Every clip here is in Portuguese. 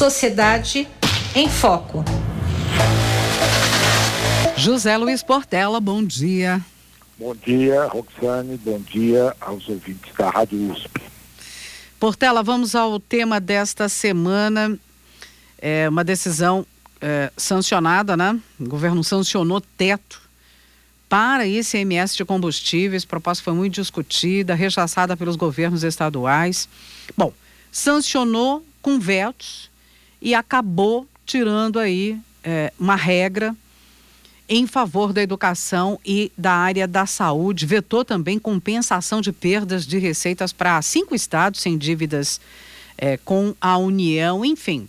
Sociedade em Foco. José Luiz Portela, bom dia. Bom dia, Roxane, bom dia aos ouvintes da Rádio USP. Portela, vamos ao tema desta semana. É uma decisão é, sancionada, né? O governo sancionou teto para ICMS de combustíveis. A proposta foi muito discutida, rechaçada pelos governos estaduais. Bom, sancionou com vetos e acabou tirando aí é, uma regra em favor da educação e da área da saúde. Vetou também compensação de perdas de receitas para cinco estados sem dívidas é, com a União, enfim.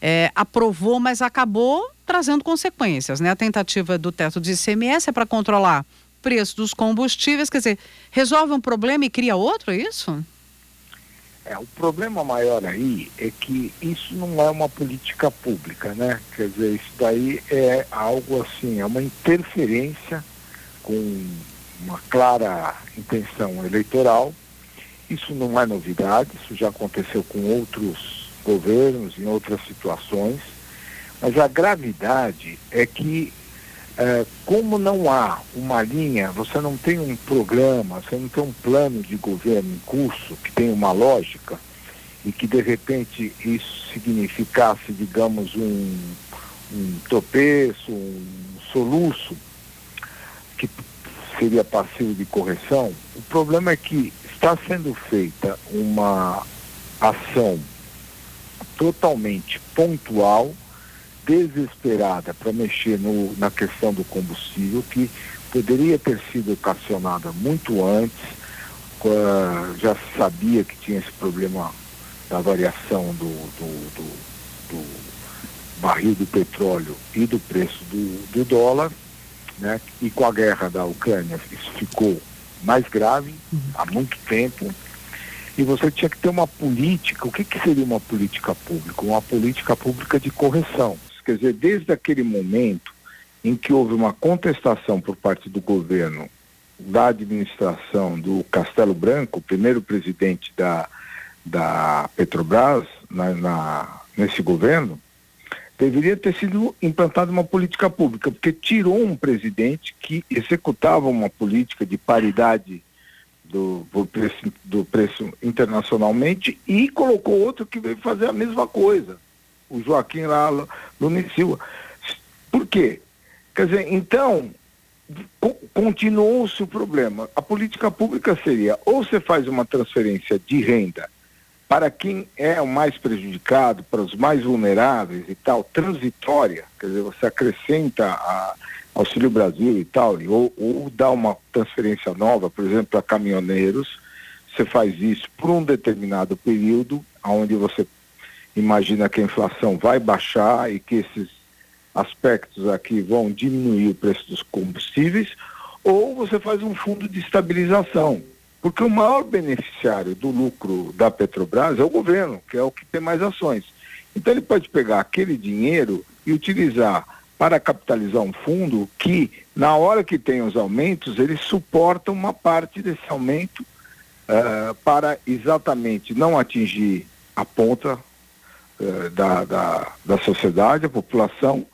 É, aprovou, mas acabou trazendo consequências. Né? A tentativa do teto de ICMS é para controlar preço dos combustíveis, quer dizer, resolve um problema e cria outro, é isso? É, o problema maior aí é que isso não é uma política pública, né? Quer dizer, isso daí é algo assim, é uma interferência com uma clara intenção eleitoral. Isso não é novidade, isso já aconteceu com outros governos, em outras situações. Mas a gravidade é que é, como não há uma linha, você não tem um programa, você não tem um plano de governo em curso que tem uma lógica e que de repente isso significasse, digamos, um, um tropeço, um soluço que seria passivo de correção, o problema é que está sendo feita uma ação totalmente pontual desesperada para mexer no, na questão do combustível, que poderia ter sido ocasionada muito antes, já se sabia que tinha esse problema da variação do, do, do, do barril do petróleo e do preço do, dólar, né? e com a guerra da Ucrânia isso ficou mais grave uhum. há muito tempo. E você tinha que ter uma política. O que, que seria uma política pública? Uma política pública de correção. Quer dizer, desde aquele momento em que houve uma contestação por parte do governo, da administração do Castelo Branco, primeiro presidente da, da Petrobras na, na, nesse governo, deveria ter sido implantada uma política pública, porque tirou um presidente que executava uma política de paridade do, do, preço, do preço internacionalmente e colocou outro que veio fazer a mesma coisa. O Joaquim lá, Silva. Por quê? Quer dizer, então, continuou-se o problema. A política pública seria ou você faz uma transferência de renda para quem é o mais prejudicado, para os mais vulneráveis e tal, transitória, quer dizer, você acrescenta a Auxílio Brasil e tal, ou, ou dá uma transferência nova, por exemplo, para caminhoneiros, você faz isso por um determinado período, onde você imagina que a inflação vai baixar e que esses aspectos aqui vão diminuir o preço dos combustíveis, ou você faz um fundo de estabilização. Porque o maior beneficiário do lucro da Petrobras é o governo, que é o que tem mais ações. Então ele pode pegar aquele dinheiro e utilizar para capitalizar um fundo que, na hora que tem os aumentos, ele suporta uma parte desse aumento uh, para exatamente não atingir a ponta da, da, da sociedade, a população,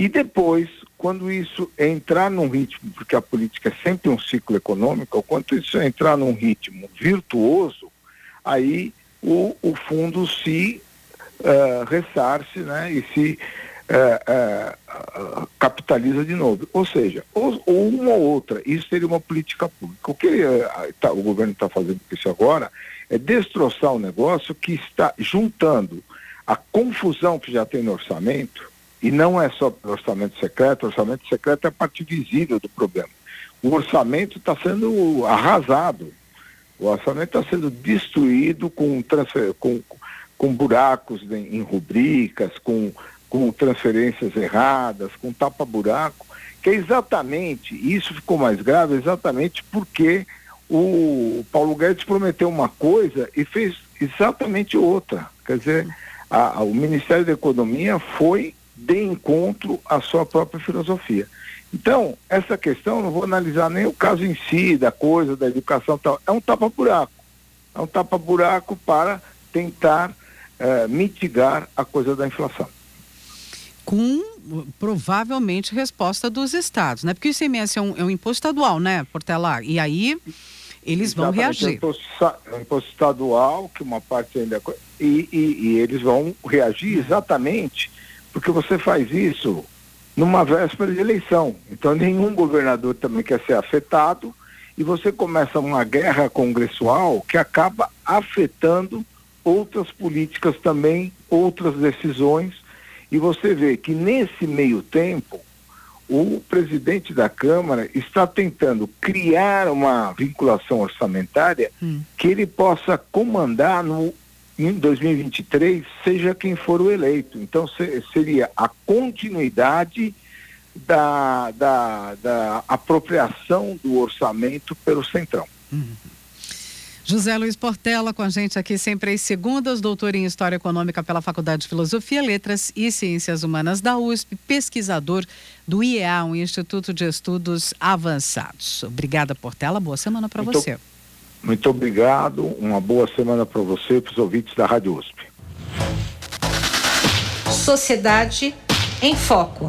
e depois, quando isso entrar num ritmo, porque a política é sempre um ciclo econômico, quando isso entrar num ritmo virtuoso, aí o, o fundo se uh, ressarce né, e se uh, uh, capitaliza de novo. Ou seja, ou, ou, uma ou outra, isso seria uma política pública. O que tá, o governo está fazendo com isso agora é destroçar o negócio que está juntando a confusão que já tem no orçamento, e não é só orçamento secreto, orçamento secreto é a parte visível do problema. O orçamento está sendo arrasado, o orçamento está sendo destruído com, transfer, com, com buracos em, em rubricas, com, com transferências erradas, com tapa-buraco, que é exatamente, isso ficou mais grave exatamente porque o Paulo Guedes prometeu uma coisa e fez exatamente outra. Quer dizer, a, o Ministério da Economia foi de encontro à sua própria filosofia. Então, essa questão, não vou analisar nem o caso em si, da coisa, da educação tal, é um tapa-buraco. É um tapa-buraco para tentar é, mitigar a coisa da inflação. Com provavelmente resposta dos estados, né? Porque o ICMS é um, é um imposto estadual, né, Portela? E aí eles vão reagir. É um imposto, estadual, que uma parte ainda. E, e, e eles vão reagir é. exatamente porque você faz isso numa véspera de eleição. Então nenhum governador também quer ser afetado e você começa uma guerra congressual que acaba afetando outras políticas também, outras decisões, e você vê que nesse meio tempo o presidente da Câmara está tentando criar uma vinculação orçamentária hum. que ele possa comandar no em 2023, seja quem for o eleito. Então, se, seria a continuidade da, da, da, apropriação do orçamento pelo Centrão. Uhum. José Luiz Portela com a gente aqui sempre às segundas, doutor em História Econômica pela Faculdade de Filosofia, Letras e Ciências Humanas da USP, pesquisador do IEA, um Instituto de Estudos Avançados. Obrigada, Portela. Boa semana para você. Muito obrigado. Uma boa semana para você e para os ouvintes da Rádio USP. Sociedade em Foco.